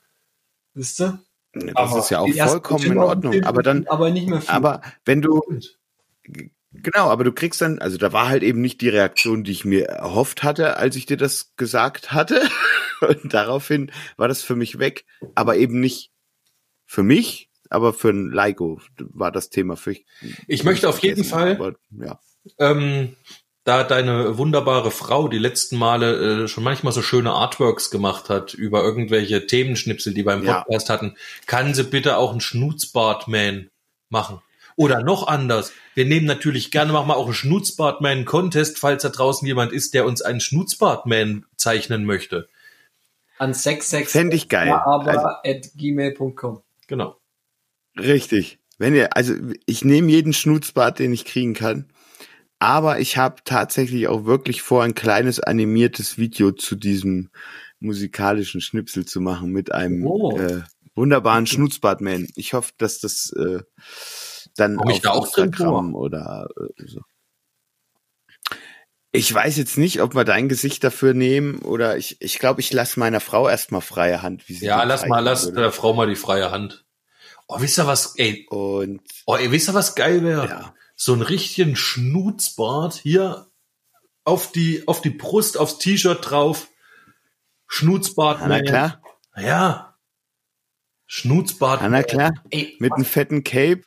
Wisst ihr? Das Aber ist ja auch vollkommen in Ordnung. Aber dann, Aber nicht mehr viel. aber wenn du, genau, aber du kriegst dann, also da war halt eben nicht die Reaktion, die ich mir erhofft hatte, als ich dir das gesagt hatte. Und daraufhin war das für mich weg. Aber eben nicht für mich, aber für ein Leiko war das Thema für ich. Ich möchte auf jeden Fall Aber, ja. ähm, da deine wunderbare Frau die letzten Male äh, schon manchmal so schöne Artworks gemacht hat über irgendwelche Themenschnipsel, die beim Ja. Podcast hatten, kann sie bitte auch einen Schnutzbartman machen. Oder noch anders. Wir nehmen natürlich gerne, machen wir auch einen Schnutzbartman-Contest, falls da draußen jemand ist, der uns einen Schnutzbartman zeichnen möchte. An 66 Fänd ich geil. aber at gmail.com. Genau. Richtig. Wenn ihr, also ich nehme jeden Schnutzbart, den ich kriegen kann. Aber ich habe tatsächlich auch wirklich vor, ein kleines animiertes Video zu diesem musikalischen Schnipsel zu machen mit einem Oh. äh, wunderbaren Schnutzbartman. Ich hoffe, dass das äh, dann Komm ich auf da auch Instagram oder äh, so. Ich weiß jetzt nicht, ob wir dein Gesicht dafür nehmen oder ich ich glaube, ich lasse meiner Frau erstmal freie Hand. Wie sie Ja, lass mal, lass würde. der Frau mal die freie Hand. Oh, wisst ihr was, ey, Und oh, ey, wisst ihr was geil wäre? ja, so einen richtigen Schnutzbart hier auf die, auf die Brust, aufs T-Shirt drauf. Schnutzbart. na klar, Ja. Schnutzbart. na klar. Ey, mit einem fetten Cape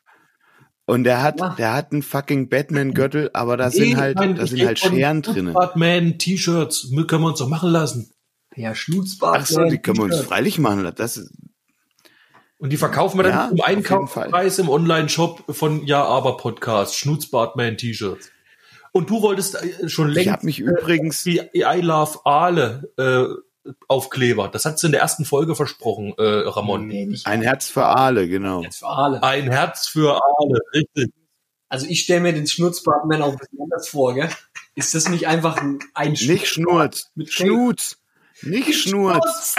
und der hat, Ja. der hat einen fucking Batman-Gürtel, aber da sind halt, nein, da ich sind halt von Scheren drinnen. Schnutzbartman, T-Shirts, können wir uns doch machen lassen. ja, Schnutzbart. Ach so, die können wir uns freilich machen. Das ist, Und die verkaufen wir dann Ja, jeden Einkaufspreis im Online-Shop von Ja, aber Podcast. Schnutzbartman T-Shirts. Und du wolltest äh, schon längst Ich habe mich übrigens die I Love Aale äh, Aufkleber. Das hat sie in der ersten Folge versprochen, äh, Ramon. Nee, nicht ein Herz für Aale, genau. jetzt für alle. Ein Herz für Aale, richtig. Also ich stelle mir den Schnurzbartman auch ein bisschen anders vor, gell? Ist das nicht einfach ein, ein Nicht Schnurz, Mit Schnuz, nicht Schnurz.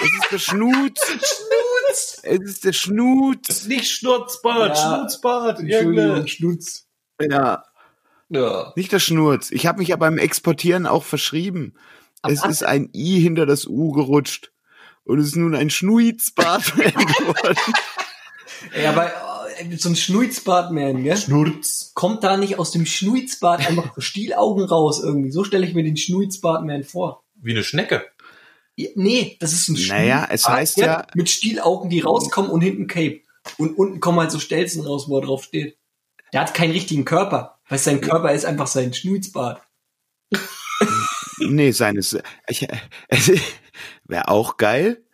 Es ist der Schnuz. Schnurz! Es ist der Schnuz. Nicht Schnurzbart, Ja. Schnurzbart. Entschuldigung, Schnutz. Ja, Ja. nicht der Schnurz. Ich habe mich ja beim Exportieren auch verschrieben. Es was? ist ein I hinter das U gerutscht. Und es ist nun ein Schnuizbart geworden. Ey, aber äh, so ein Schnuizbartman, gell? Schnurz. Kommt da nicht aus dem Schnuizbart einfach Stielaugen raus irgendwie? So stelle ich mir den Schnuizbartman vor. Wie eine Schnecke. Nee, das ist ein Naja, es Schnuizbart, heißt ja- Mit Stielaugen, die rauskommen und hinten Cape. Und unten kommen halt so Stelzen raus, wo er drauf steht. Der hat keinen richtigen Körper. Weil sein Körper ist einfach sein Schnuizbart. Nee, seines. Ich, wäre auch geil.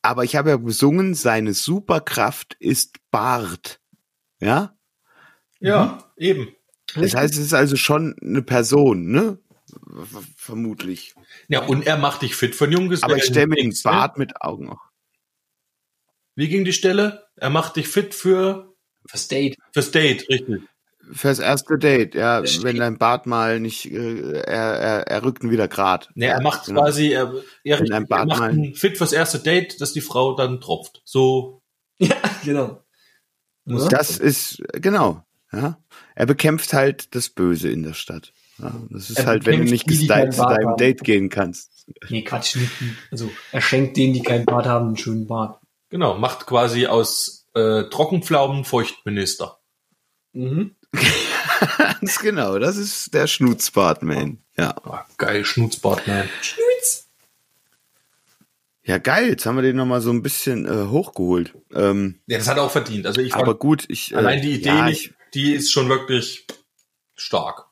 Aber ich habe ja besungen, seine Superkraft ist Bart. Ja? Ja, eben. Das heißt, es ist also schon eine Person, ne? Vermutlich. Ja, und er macht dich fit für einen Jungen. Aber ich stelle mir den ne? Bart mit Augen auch. Wie ging die Stelle? Er macht dich fit für Fürs Date. fürs Date, richtig. Fürs erste Date, ja, Das wenn dein Bart mal nicht, äh, er, er, er rückt ihn wieder grad. Ne, er macht genau. quasi, er, er, Wenn er Bart macht mal- ihn fit fürs erste Date, dass die Frau dann tropft. So, Ja, genau. Ja? Das ist, genau, ja. Er bekämpft halt das Böse in der Stadt. Ja, das ist Er halt, wenn du nicht die, die gestylt zu deinem haben. Date gehen kannst. Nee, Quatsch, nicht. Also, er schenkt denen, die keinen Bart haben, einen schönen Bart. genau, macht quasi aus äh, Trockenpflaumen Feuchtminister. Mhm. Ganz genau, das ist der Schnutzbartman. Ja. Ah, geil, Schnutzbart, man. Schnitz. Ja, geil, jetzt haben wir den nochmal so ein bisschen äh, hochgeholt. Ähm, Ja, das hat er auch verdient. Also ich aber gut, ich. Äh, allein die Idee ja, nicht, die ist schon wirklich stark.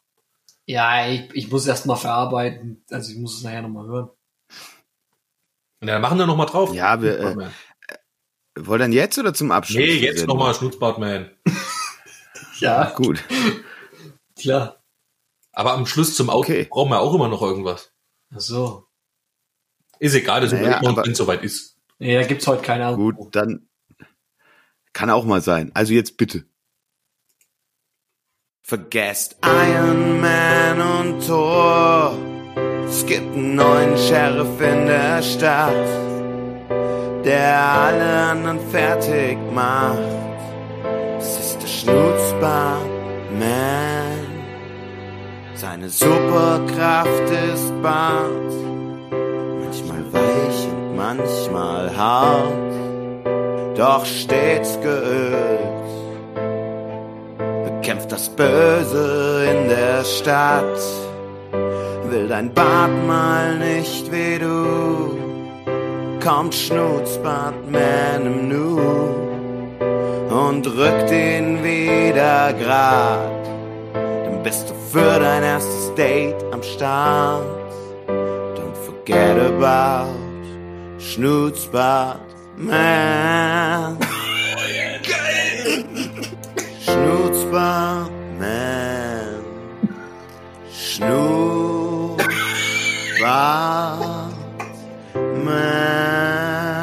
Ja, ich, ich muss erst mal verarbeiten. Also, ich muss es nachher nochmal hören. Und dann machen wir noch mal drauf. Ja, wir, äh. Ich, wollt ihr jetzt oder zum Abschluss? nee, jetzt Sendung? noch mal Schnutzbartman. Ja, Gut. klar. Aber am Schluss zum Auto Okay. brauchen wir auch immer noch irgendwas. Ach so. Ist egal, das Naja, wenn es soweit ist. Da gibt's heute keine Ahnung. Gut, dann kann auch mal sein. Also jetzt bitte. Vergesst Iron Man und Thor. Es gibt einen neuen Sheriff in der Stadt, der alle anderen fertig macht. Es ist der Schnutzbart Man. Seine Superkraft ist Bart. Manchmal weich und manchmal hart, doch stets geölt. Bekämpft das Böse in der Stadt, will dein Bart mal nicht wie du. Kommt Schnutzbartman im Nu und rückt ihn wieder grad. Dann bist du für dein erstes Date am Start. Don't forget about Schnutzbart Man. Schnutzbart Man. Schnutzbart Man.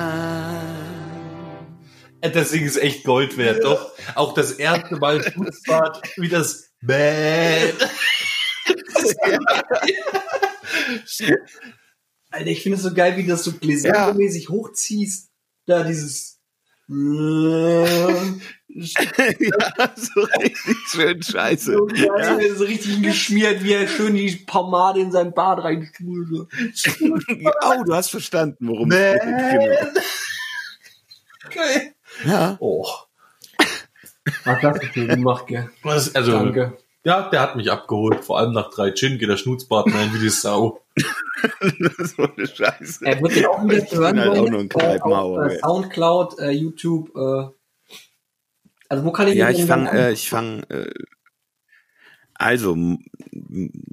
Das Ding ist echt Gold wert, doch. Auch das erste Mal Schnutzbart, wie das Bäh. Alter, ich finde es so geil, wie du das so gläsermäßig hochziehst. Da dieses. So ja, so richtig schön scheiße. geil, so richtig geschmiert, wie er schön die Pomade in sein Bart reinspult. so. Oh, du hast verstanden, worum es geht. Genau. Geil. Ja. Oh. Ach, das gemacht, gell. Das, also, Danke. Ja, der hat mich abgeholt. Vor allem nach drei Gin geht der Schnutzbart rein wie die Sau. so eine Scheiße. Er wird ja auch wieder zu hören halt auch nur ein äh, Kneipenhauer, auf äh. Soundcloud, äh, YouTube. Äh, also wo kann ich Ja, ich fange, äh, ich fange. Äh, also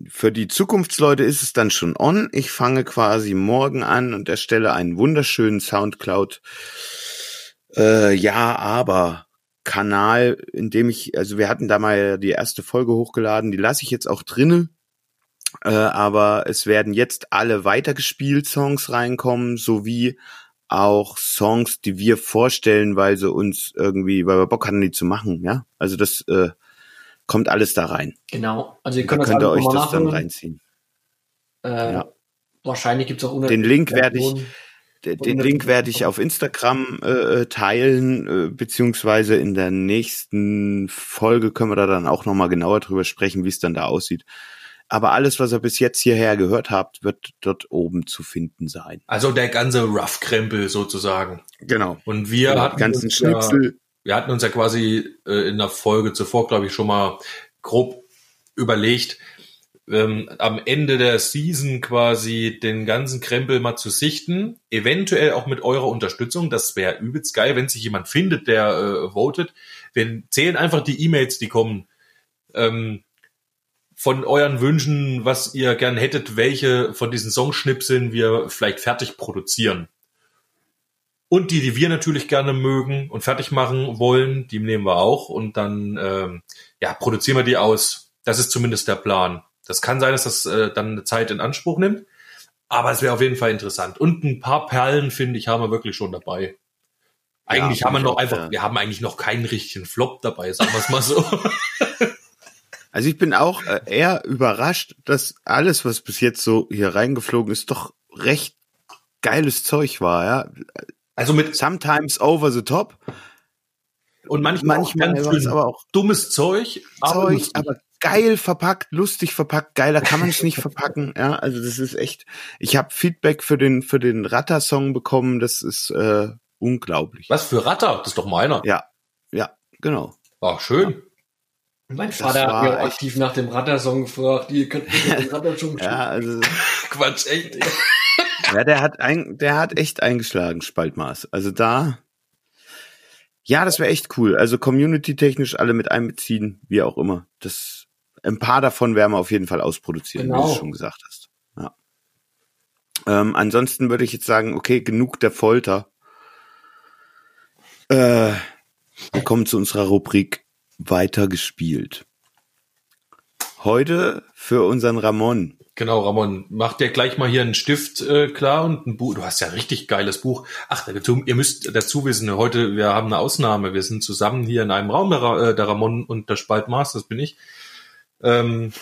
für die Zukunftsleute ist es dann schon on. Ich fange quasi morgen an und erstelle einen wunderschönen Soundcloud. Äh, ja, aber Kanal, in dem ich, also wir hatten da mal die erste Folge hochgeladen, die lasse ich jetzt auch drinnen. Äh, aber es werden jetzt alle weitergespielt Songs reinkommen, sowie auch Songs, die wir vorstellen, weil sie uns irgendwie, weil wir Bock hatten, die zu machen, ja. Also das äh, kommt alles da rein. Genau. Also ihr Da könnt, könnt ihr euch das dann reinziehen. Äh, Ja. Wahrscheinlich gibt's auch Den Link werde ich, den Link werde ich auf Instagram äh, teilen, äh, beziehungsweise in der nächsten Folge können wir da dann auch nochmal genauer drüber sprechen, wie es dann da aussieht. Aber alles, was ihr bis jetzt hierher gehört habt, wird dort oben zu finden sein. Also der ganze Rough-Krempel sozusagen. Genau. Und wir Die hatten ganzen uns ja, wir hatten uns ja quasi äh, in der Folge zuvor, glaube ich, schon mal grob überlegt, ähm, am Ende der Season quasi den ganzen Krempel mal zu sichten, eventuell auch mit eurer Unterstützung. Das wäre übelst geil, wenn sich jemand findet, der äh, votet. Wir zählen einfach die E-Mails, die kommen. Ähm, von euren Wünschen, was ihr gern hättet, welche von diesen Songschnipseln wir vielleicht fertig produzieren. Und die, die wir natürlich gerne mögen und fertig machen wollen, die nehmen wir auch und dann ähm, ja, produzieren wir die aus. Das ist zumindest der Plan. Das kann sein, dass das äh, dann eine Zeit in Anspruch nimmt, aber es wäre auf jeden Fall interessant. Und ein paar Perlen, finde ich, haben wir wirklich schon dabei. Eigentlich Ja, haben wir noch einfach, ja. wir haben eigentlich noch keinen richtigen Flop dabei, sagen wir es mal so. Also ich bin auch äh, eher überrascht, dass alles, was bis jetzt so hier reingeflogen ist, doch recht geiles Zeug war, ja. Also mit Sometimes over the top, und manchmal, manchmal auch aber auch dummes Zeug, aber Zeug, aber geil verpackt, lustig verpackt, geiler kann man es nicht verpacken, ja. Also das ist echt. Ich habe Feedback für den für den Ratter-Song bekommen, das ist äh, unglaublich. was für Ratter? Das ist doch meiner. Ja, ja, genau. Ach, schön. Mein Vater hat mir aktiv nach dem Ratter-Song gefragt. Ihr könnt den Ratter-Song Ja, also Quatsch, echt. Ja, der hat ein, der hat echt eingeschlagen, Spaltmaß. Also da, ja, das wäre echt cool. Also community-technisch alle mit einbeziehen, wie auch immer. Das, ein paar davon werden wir auf jeden Fall ausproduzieren, wie Genau. du schon gesagt hast. Ja. Ähm, ansonsten würde ich jetzt sagen, okay, genug der Folter. Äh, wir kommen zu unserer Rubrik weitergespielt. Heute für unseren Ramon. Genau, Ramon, mach dir gleich mal hier einen Stift äh, klar und ein Buch. Du hast ja ein richtig geiles Buch. Ach, dazu, ihr müsst dazu wissen, heute, wir haben eine Ausnahme. Wir sind zusammen hier in einem Raum, der, äh, der Ramon und der Spaltmaß, das bin ich. Ähm,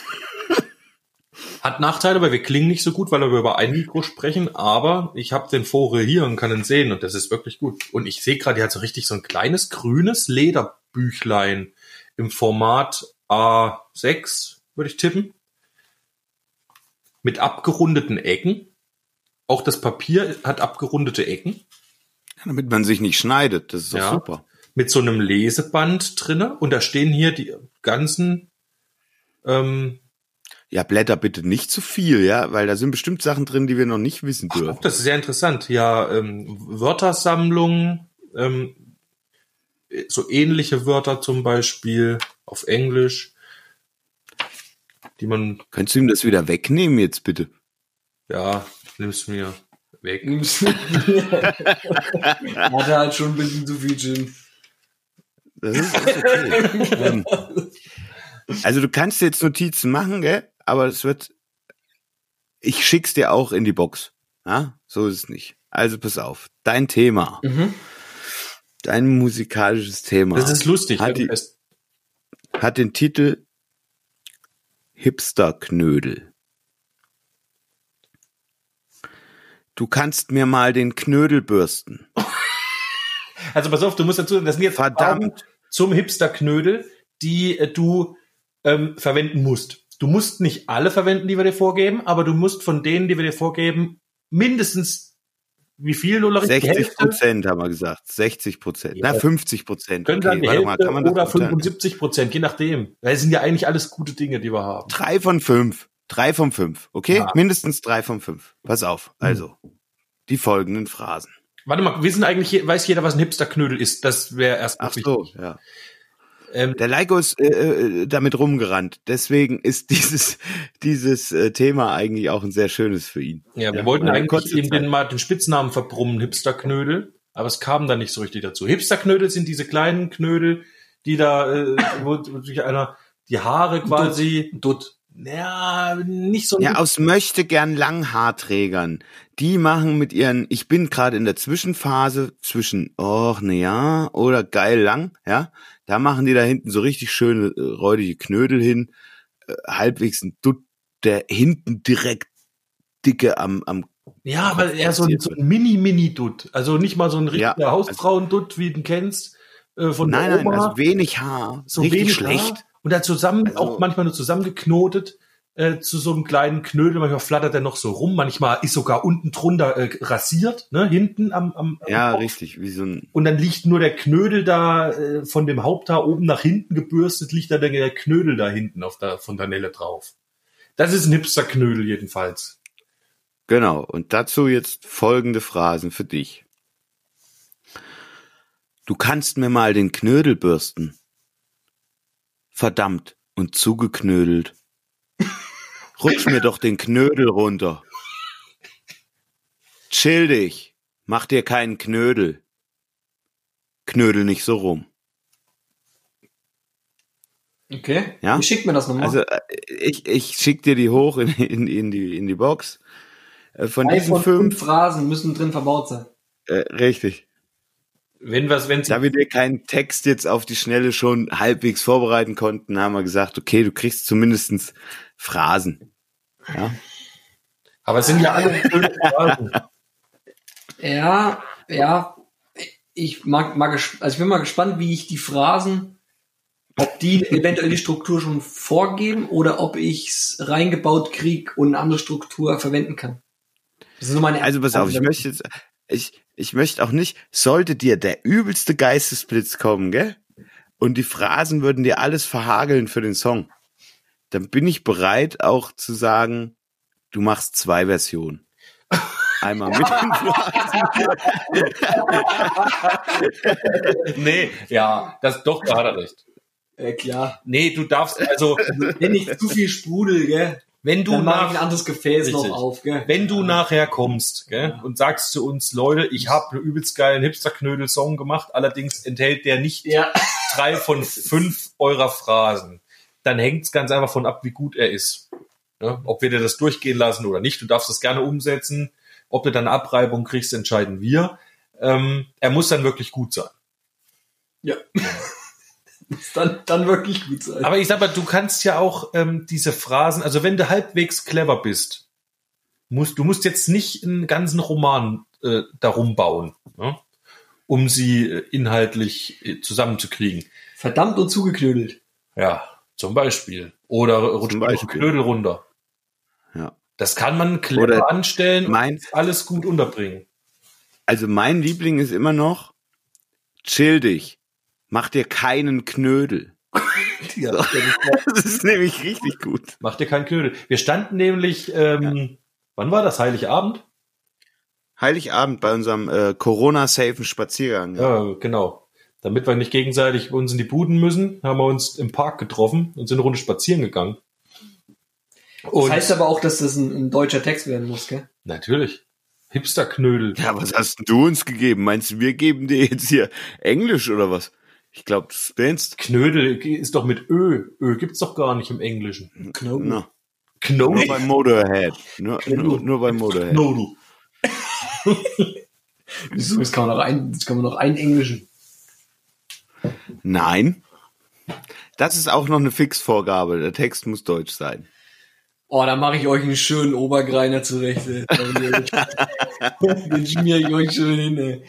hat Nachteile, weil wir klingen nicht so gut, weil wir über ein Mikro sprechen, aber ich habe den Vogel hier und kann ihn sehen und das ist wirklich gut. Und ich sehe gerade, er hat so richtig so ein kleines grünes Lederbüchlein im Format A6, würde ich tippen mit abgerundeten Ecken. Auch das Papier hat abgerundete Ecken. Damit man sich nicht schneidet, das ist doch Ja. super. Mit so einem Leseband drinne. Und da stehen hier die ganzen, ähm, Ja, Blätter bitte nicht zu viel, ja, weil da sind bestimmt Sachen drin, die wir noch nicht wissen ach, dürfen. das ist sehr interessant. Ja, ähm, Wörtersammlungen, ähm, so ähnliche Wörter zum Beispiel auf Englisch, die man, Könntest du ihm das wieder wegnehmen jetzt bitte? ja, nimm's mir weg. Hat er halt schon ein bisschen zu viel Gin. Das ist, ist okay. ähm, also du kannst jetzt Notizen machen, gell? Aber es wird. Ich schick's dir auch in die Box. Ja, so ist es nicht. Also pass auf. Dein Thema, Mhm. dein musikalisches Thema Das ist lustig. Hat die- hat den Titel Hipsterknödel. Du kannst mir mal den Knödel bürsten. Also pass auf, du musst dazu, das sind jetzt Verdammt. Augen zum Hipster-Knödel, die äh, du ähm, verwenden musst. Du musst nicht alle verwenden, die wir dir vorgeben, aber du musst von denen, die wir dir vorgeben, mindestens wie viel? Die 60 Hälfte? Prozent haben wir gesagt. 60 Prozent. Ja. Na, 50 Prozent. Können sagen, die warte mal, kann man das oder unterteilen? 75 Prozent, je nachdem. Das sind ja eigentlich alles gute Dinge, die wir haben. Drei von fünf. Drei von fünf. Okay? Ja. Mindestens drei von fünf. Pass auf. Also, die folgenden Phrasen. Warte mal, wissen eigentlich, weiß jeder, was ein Hipster-Knödel ist? Das wäre erst Ach so, wichtig. ja. Ähm, Der Leiko ist äh, äh, damit rumgerannt. Deswegen ist dieses, dieses äh, Thema eigentlich auch ein sehr schönes für ihn. ja, wir Ja, wollten eigentlich ihm den mal den Spitznamen verbrummen, Hipster-Knödel, aber es kam dann nicht so richtig dazu. Hipster-Knödel sind diese kleinen Knödel, die da, äh, wo, wo sich einer die Haare quasi, Dutt. ja, nicht so Ja, aus möchte gern Langhaarträgern. Die machen mit ihren, ich bin gerade in der Zwischenphase zwischen, och, ne ja, oder geil lang, ja. Da machen die da hinten so richtig schöne, äh, räudige Knödel hin, äh, halbwegs ein Dutt, der hinten direkt dicke am, am, Ja, aber eher so ein, so ein Mini-Mini-Dutt. Also nicht mal so ein Ja, richtiger Hausfrauen-Dutt, wie du ihn kennst, äh, von nein, nein, also wenig Haar, so richtig wenig schlecht. Haar. Und dann zusammen, Also- auch manchmal nur zusammengeknotet, äh, zu so einem kleinen Knödel. Manchmal flattert er noch so rum. Manchmal ist sogar unten drunter äh, rasiert, ne, hinten am, am, am Ja, Kopf. richtig, wie so ein, Und dann liegt nur der Knödel da äh, von dem Haupthaar oben nach hinten gebürstet, liegt da der Knödel da hinten auf der Fontanelle drauf. Das ist ein Hipster-Knödel jedenfalls. Genau, und dazu jetzt folgende Phrasen für dich. Du kannst mir mal den Knödel bürsten. Verdammt und zugeknödelt. Rutsch mir doch den Knödel runter. Chill dich, mach dir keinen Knödel. Knödel nicht so rum. Okay. Ja? Wie schickt mir das nochmal? Also äh, ich, ich schick dir die hoch in, in, in, die, in die Box. Äh, Von Drei diesen von fünf fünf, Phrasen müssen drin verbaut sein. äh, richtig. Wenn was, wenn Da wir dir keinen Text jetzt auf die Schnelle schon halbwegs vorbereiten konnten, haben wir gesagt, okay, du kriegst zumindestens Phrasen. Ja? aber es sind ja alle schöne Phrasen. Ja, ja. Ich mag, mag, also ich bin mal gespannt, wie ich die Phrasen, ob die eventuell die Struktur schon vorgeben oder ob ich's reingebaut krieg und eine andere Struktur verwenden kann. Das ist nur meine Also pass auf, ich möchte jetzt, ich, ich möchte auch nicht, sollte dir der übelste Geistesblitz kommen, gell? Und die Phrasen würden dir alles verhageln für den Song. Dann bin ich bereit auch zu sagen, du machst zwei Versionen. Einmal mit den Phrasen. nee, ja, das doch, da hat er recht. Ja, klar. Nee, du darfst, also, Wenn nicht zu viel Sprudel, gell? Wenn du Dann ich ein nach, anderes Gefäß Richtig. noch auf, gell? wenn du nachher kommst, gell, Ja. und sagst zu uns, Leute, ich habe einen übelst geilen Hipster-Knödel-Song gemacht, allerdings enthält der nicht Ja. drei von fünf eurer Phrasen, dann hängt's ganz einfach von ab, wie gut er ist. Ja, ob wir dir das durchgehen lassen oder nicht, du darfst das gerne umsetzen. Ob du dann eine Abreibung kriegst, entscheiden wir. Ähm, er muss dann wirklich gut sein. Ja. Muss dann, dann wirklich gut sein. Aber ich sag mal, du kannst ja auch ähm, diese Phrasen, also wenn du halbwegs clever bist, musst, du musst jetzt nicht einen ganzen Roman äh, darum bauen, ne? um sie äh, inhaltlich äh, zusammenzukriegen. Verdammt und zugeknödelt. Ja, zum Beispiel. Oder rutscht Beispiel. Knödel runter. Ja. Das kann man clever Oder anstellen mein- und alles gut unterbringen. Also mein Liebling ist immer noch, chill dich, mach dir keinen Knödel. Ja, Das ist nämlich richtig gut. Macht dir keinen Knödel. Wir standen nämlich, ähm, wann war das? Heiligabend? Heiligabend bei unserem äh, Corona-safen Spaziergang. Ja, genau. Damit wir nicht gegenseitig uns in die Buden müssen, haben wir uns im Park getroffen und sind eine Runde spazieren gegangen. Und Das heißt aber auch, dass das ein, ein deutscher Text werden muss, gell? natürlich. Hipster-Knödel. Ja, was hast denn du uns gegeben? Meinst du, wir geben dir jetzt hier Englisch oder was? Ich glaube, du spinnst. Knödel ist doch mit Ö. Ö gibt's doch gar nicht im Englischen. No. Nur Knödel. bei Motorhead. Nur, nur, nur bei Motorhead. Knödel. Wieso? Das kann man noch ein, das kann man noch einen englischen. Nein. Das ist auch noch eine Fixvorgabe. Der Text muss deutsch sein. Oh, da mache ich euch einen schönen Obergreiner zurecht. ey. Den schmier ich euch schön hin, ey.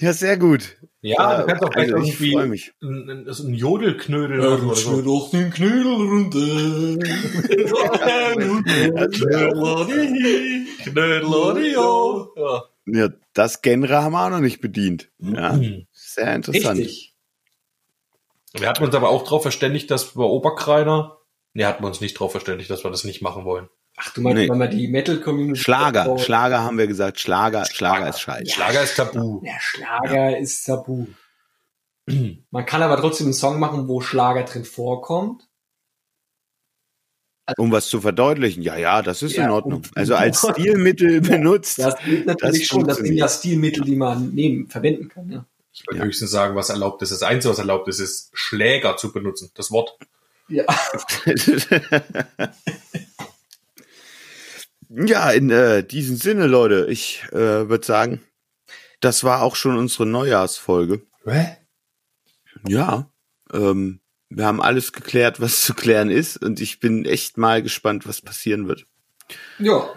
Ja, sehr gut. Ja, du kannst auch vielleicht also ich irgendwie freue mich. ein, ein, ein Jodelknödel Ja, oder so. doch den Knödel runter. Knödel, ja. Ja, das Genre haben wir auch noch nicht bedient. Ja, Mhm. sehr interessant. Richtig. Wir hatten uns aber auch darauf verständigt, dass wir Oberkreiner, ne, hatten wir uns nicht darauf verständigt, dass wir das nicht machen wollen. Ach, du meinst, Nee. wenn man die Metal-Community... Schlager, Oh, Schlager haben wir gesagt. Schlager, Schlager ist scheiße. Schlager ist tabu. Der Schlager ist tabu. Man kann aber trotzdem einen Song machen, wo Schlager drin vorkommt. Um was zu verdeutlichen. Ja, ja, das ist Ja, in Ordnung. Also als Stilmittel benutzt. Das geht natürlich Das schon. Das sind ja Stilmittel, die man nehmen, verwenden kann. Ja. Ich würde ja. höchstens sagen, was erlaubt ist. Das Einzige, was erlaubt ist, ist Schläger zu benutzen. Das Wort. Ja. ja, in äh, diesem Sinne, Leute, ich äh, würde sagen, das war auch schon unsere Neujahrsfolge. Hä? Ja. Ähm, wir haben alles geklärt, was zu klären ist, und ich bin echt mal gespannt, was passieren wird. Ja,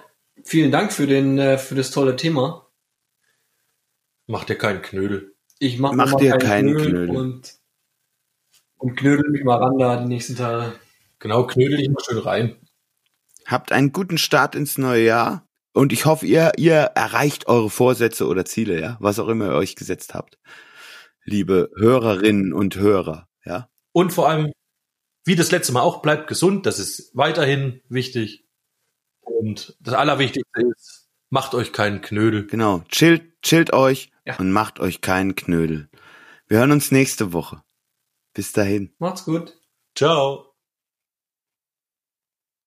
vielen Dank für den äh, für das tolle Thema. Mach dir keinen Knödel. Ich mach, mach dir keinen Knödel, Knödel, und und knödel mich mal ran da die nächsten Tage. Genau, knödel dich mal schön rein. Habt einen guten Start ins neue Jahr und ich hoffe, ihr ihr erreicht eure Vorsätze oder Ziele, ja, was auch immer ihr euch gesetzt habt. Liebe Hörerinnen und Hörer, ja. Und vor allem, wie das letzte Mal auch, bleibt gesund. Das ist weiterhin wichtig. Und das Allerwichtigste ist, macht euch keinen Knödel. Genau. Chillt, chillt euch ja. und macht euch keinen Knödel. Wir hören uns nächste Woche. Bis dahin. Macht's gut. Ciao.